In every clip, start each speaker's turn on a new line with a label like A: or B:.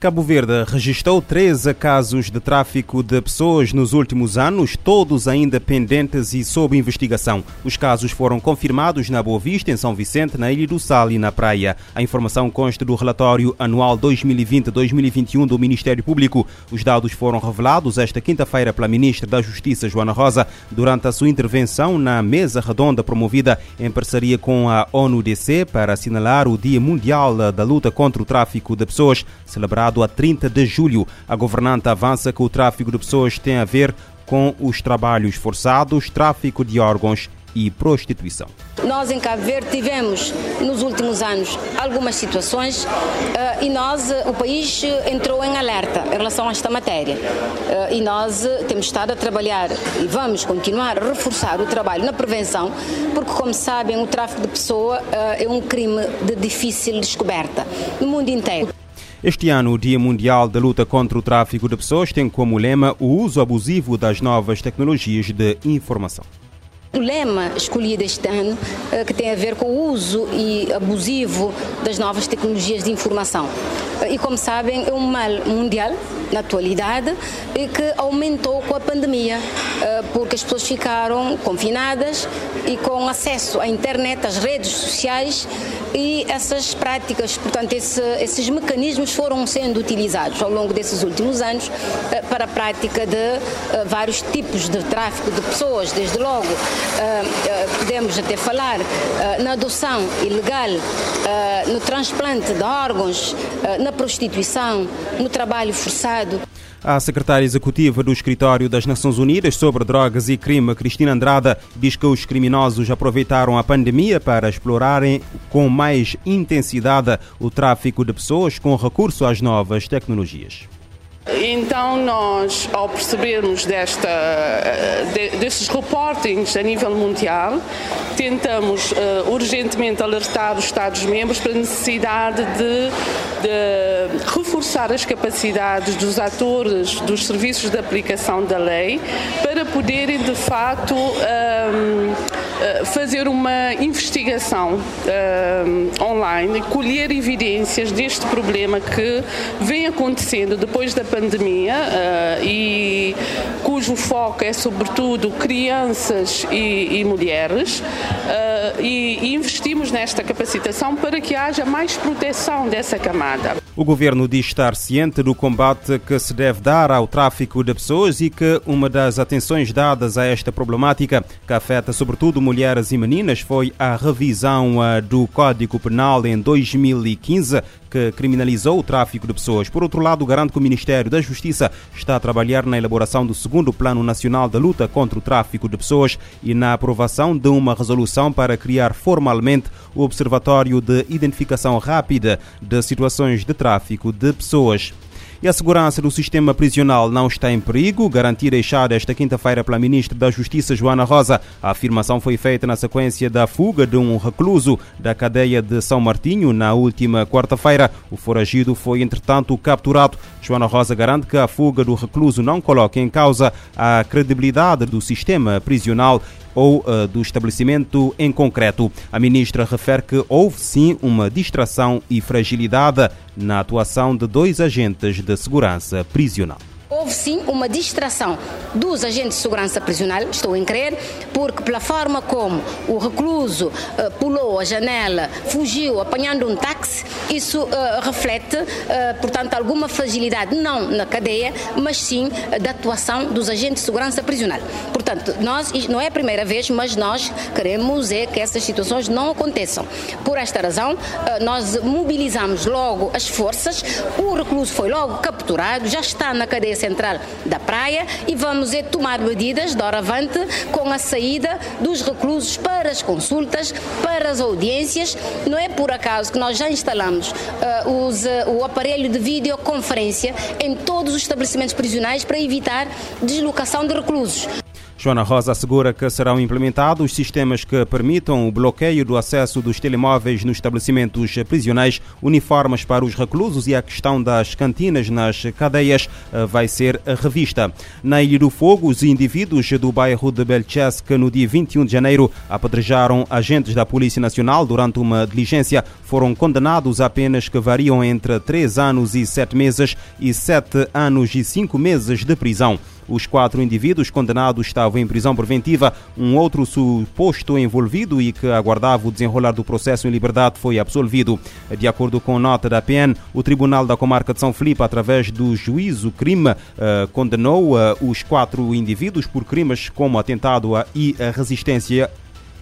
A: Cabo Verde registrou 13 casos de tráfico de pessoas nos últimos anos, todos ainda pendentes e sob investigação. Os casos foram confirmados na Boa Vista, em São Vicente, na Ilha do Sal e na Praia. A informação consta do relatório anual 2020-2021 do Ministério Público. Os dados foram revelados esta quinta-feira pela Ministra da Justiça, Joana Rosa, durante a sua intervenção na mesa redonda promovida em parceria com a ONU-DC para assinalar o Dia Mundial da Luta contra o Tráfico de Pessoas, celebrado a 30 de julho. A governanta avança que o tráfico de pessoas tem a ver com os trabalhos forçados, tráfico de órgãos e prostituição.
B: Nós em Cabo Verde tivemos nos últimos anos algumas situações uh, e nós, uh, o país entrou em alerta em relação a esta matéria. E nós temos estado a trabalhar e vamos continuar a reforçar o trabalho na prevenção, porque, como sabem, o tráfico de pessoa é um crime de difícil descoberta no mundo inteiro.
A: Este ano, o Dia Mundial da Luta contra o Tráfico de Pessoas tem como lema o uso abusivo das novas tecnologias de informação.
B: O lema escolhido este ano, eh, que tem a ver com o uso e abusivo das novas tecnologias de informação. E como sabem, é um mal mundial na atualidade e que aumentou com a pandemia, eh, porque as pessoas ficaram confinadas e com acesso à internet, às redes sociais e essas práticas, portanto, esse, esses mecanismos foram sendo utilizados ao longo desses últimos anos eh, para a prática de vários tipos de tráfico de pessoas, desde logo podemos até falar na adoção ilegal, no transplante de órgãos, na prostituição, no trabalho forçado.
A: A secretária executiva do Escritório das Nações Unidas sobre Drogas e Crime, Cristina Andrada, diz que os criminosos aproveitaram a pandemia para explorarem com mais intensidade o tráfico de pessoas com recurso às novas tecnologias.
C: Então, nós, ao percebermos desta, de, desses reportings a nível mundial, tentamos uh, urgentemente alertar os Estados-membros para a necessidade de, de, reforçar as capacidades dos atores dos serviços de aplicação da lei para poderem, de facto, ehm, eh, fazer uma investigação uh, online, colher evidências deste problema que vem acontecendo depois da pandemia uh, e cujo foco é sobretudo crianças e, e mulheres uh, e investimos nesta capacitação para que haja mais proteção dessa camada.
A: O governo diz estar ciente do combate que se deve dar ao tráfico de pessoas e que uma das atenções dadas a esta problemática, que afeta sobretudo mulheres e meninas, foi a revisão do Código Penal em 2015, que criminalizou o tráfico de pessoas. Por outro lado, garante que o Ministério da Justiça está a trabalhar na elaboração do segundo Plano Nacional de Luta contra o Tráfico de Pessoas e na aprovação de uma resolução para criar formalmente o Observatório de Identificação Rápida de Situações de Tráfico de Pessoas. E a segurança do sistema prisional não está em perigo, garantia deixada esta quinta-feira pela Ministra da Justiça, Joana Rosa. A afirmação foi feita na sequência da fuga de um recluso da cadeia de São Martinho na última quarta-feira. O foragido foi, entretanto, capturado. Joana Rosa garante que a fuga do recluso não coloca em causa a credibilidade do sistema prisional ou uh, do estabelecimento em concreto. A ministra refere que houve sim uma distração e fragilidade na atuação de dois agentes de segurança prisional
B: houve sim uma distração dos agentes de segurança prisional, estou em crer, porque pela forma como o recluso uh, pulou a janela, fugiu apanhando um táxi, isso uh, reflete, uh, portanto, alguma fragilidade, não na cadeia, mas sim da atuação dos agentes de segurança prisional. Portanto, nós, não é a primeira vez, mas nós queremos é que essas situações não aconteçam. Por esta razão, nós mobilizamos logo as forças, o recluso foi logo capturado, já está na cadeia central da praia e vamos é tomar medidas de hora avante com a saída dos reclusos para as consultas, para as audiências. Não é por acaso que nós já instalamos uh, os, uh, o aparelho de videoconferência em todos os estabelecimentos prisionais para evitar deslocação de reclusos.
A: Joana Rosa assegura que serão implementados sistemas que permitam o bloqueio do acesso dos telemóveis nos estabelecimentos prisionais, uniformes para os reclusos e a questão das cantinas nas cadeias eh, vai ser revista. Na Ilha do Fogo, os indivíduos do bairro de Belchesque, no dia 21 de janeiro, apedrejaram agentes da Polícia Nacional durante uma diligência, foram condenados a penas que variam entre 3 anos e 7 meses e 7 anos e 5 meses de prisão. Os quatro indivíduos condenados estavam em prisão preventiva. Um outro suposto envolvido e que aguardava o desenrolar do processo em liberdade foi absolvido. De acordo com nota da PN, o Tribunal da Comarca de São Filipe, através do juízo crime, eh, condenou eh, os quatro indivíduos por crimes como atentado e resistência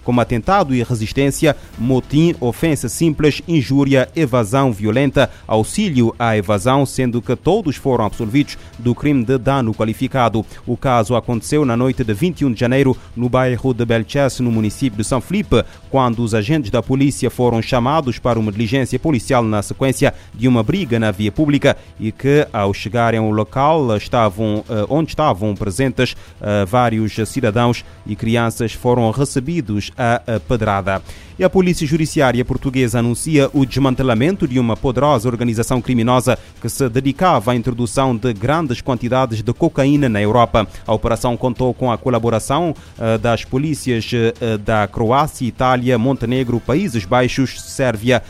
A: como atentado e resistência, motim, ofensa simples, injúria, evasão violenta, auxílio à evasão, sendo que todos foram absolvidos do crime de dano qualificado. O caso aconteceu na noite de 21 de janeiro no bairro de Belchesse, no município de São Felipe, quando os agentes da polícia foram chamados para uma diligência policial na sequência de uma briga na via pública e que, ao chegarem ao local, estavam, eh, onde estavam presentes eh, vários cidadãos e crianças foram recebidos a pedrada. E a Polícia Judiciária Portuguesa anuncia o desmantelamento de uma poderosa organização criminosa que se dedicava à introdução de grandes quantidades de cocaína na Europa. A operação contou com a colaboração uh, das polícias uh, da Croácia, Itália, Montenegro, Países Baixos, Sérvia,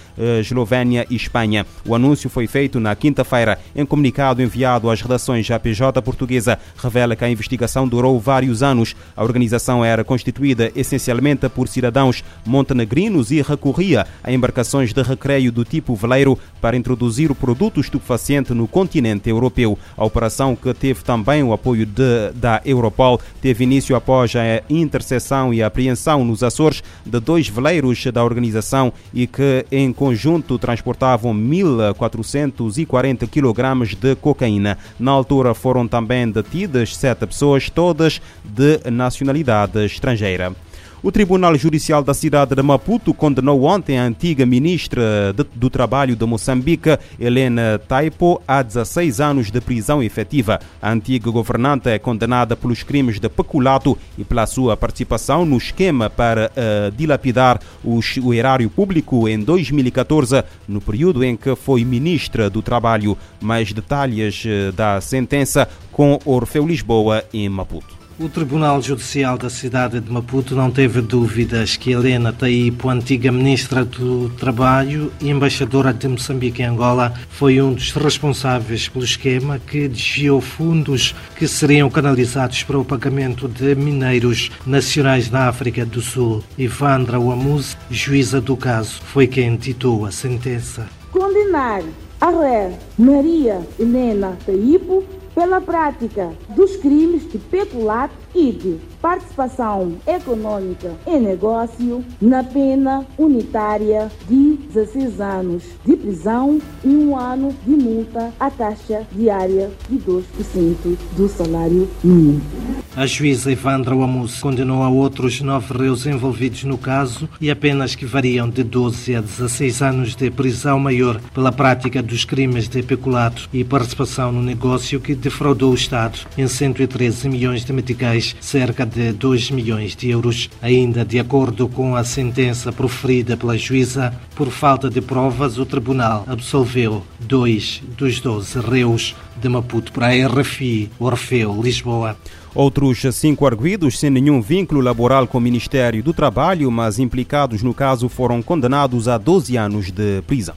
A: Eslovénia e Espanha. O anúncio foi feito na quinta-feira. Em comunicado enviado às redações da PJ portuguesa, revela que a investigação durou vários anos. A organização era constituída essencialmente por cidadãos montenegrinos e recorria a embarcações de recreio do tipo veleiro para introduzir o produto estupefaciente no continente europeu. A operação, que teve também o apoio de, da Europol, teve início após a interseção e apreensão nos Açores de dois veleiros da organização e que, em conjunto, transportavam 1.440 kg de cocaína. Na altura foram também detidas sete pessoas, todas de nacionalidade estrangeira. O Tribunal Judicial da cidade de Maputo condenou ontem a antiga ministra de, do Trabalho de Moçambique, Helena Taipo, a 16 anos de prisão efetiva. A antiga governante é condenada pelos crimes de peculato e pela sua participação no esquema para uh, dilapidar os, o erário público em 2014, no período em que foi ministra do Trabalho. Mais detalhes uh, da sentença com Orfeu Lisboa em Maputo.
D: O Tribunal Judicial da cidade de Maputo não teve dúvidas que Helena Taipo, antiga ministra do Trabalho e embaixadora de Moçambique em Angola, foi um dos responsáveis pelo esquema que desviou fundos que seriam canalizados para o pagamento de mineiros nacionais na África do Sul. Ivandra Wamuz, juíza do caso, foi quem ditou a sentença.
E: Condenar a ré Maria Helena Taipo pela prática dos crimes de peculato e de participação econômica em negócio na pena unitária de 16 anos de prisão e um ano de multa à taxa diária de 2% do salário mínimo.
D: A juíza Evandra Wamus condenou a outros nove réus envolvidos no caso e apenas que variam de 12 a 16 anos de prisão maior pela prática dos crimes de peculato e participação no negócio que defraudou o Estado em 113 milhões de meticais, cerca de 2 milhões de euros. Ainda de acordo com a sentença proferida pela juíza, por falta de provas, o tribunal absolveu dois dos 12 réus de Maputo para a RFI Orfeu Lisboa.
A: Outros cinco arguídos, sem nenhum vínculo laboral com o Ministério do Trabalho, mas implicados no caso, foram condenados a 12 anos de prisão.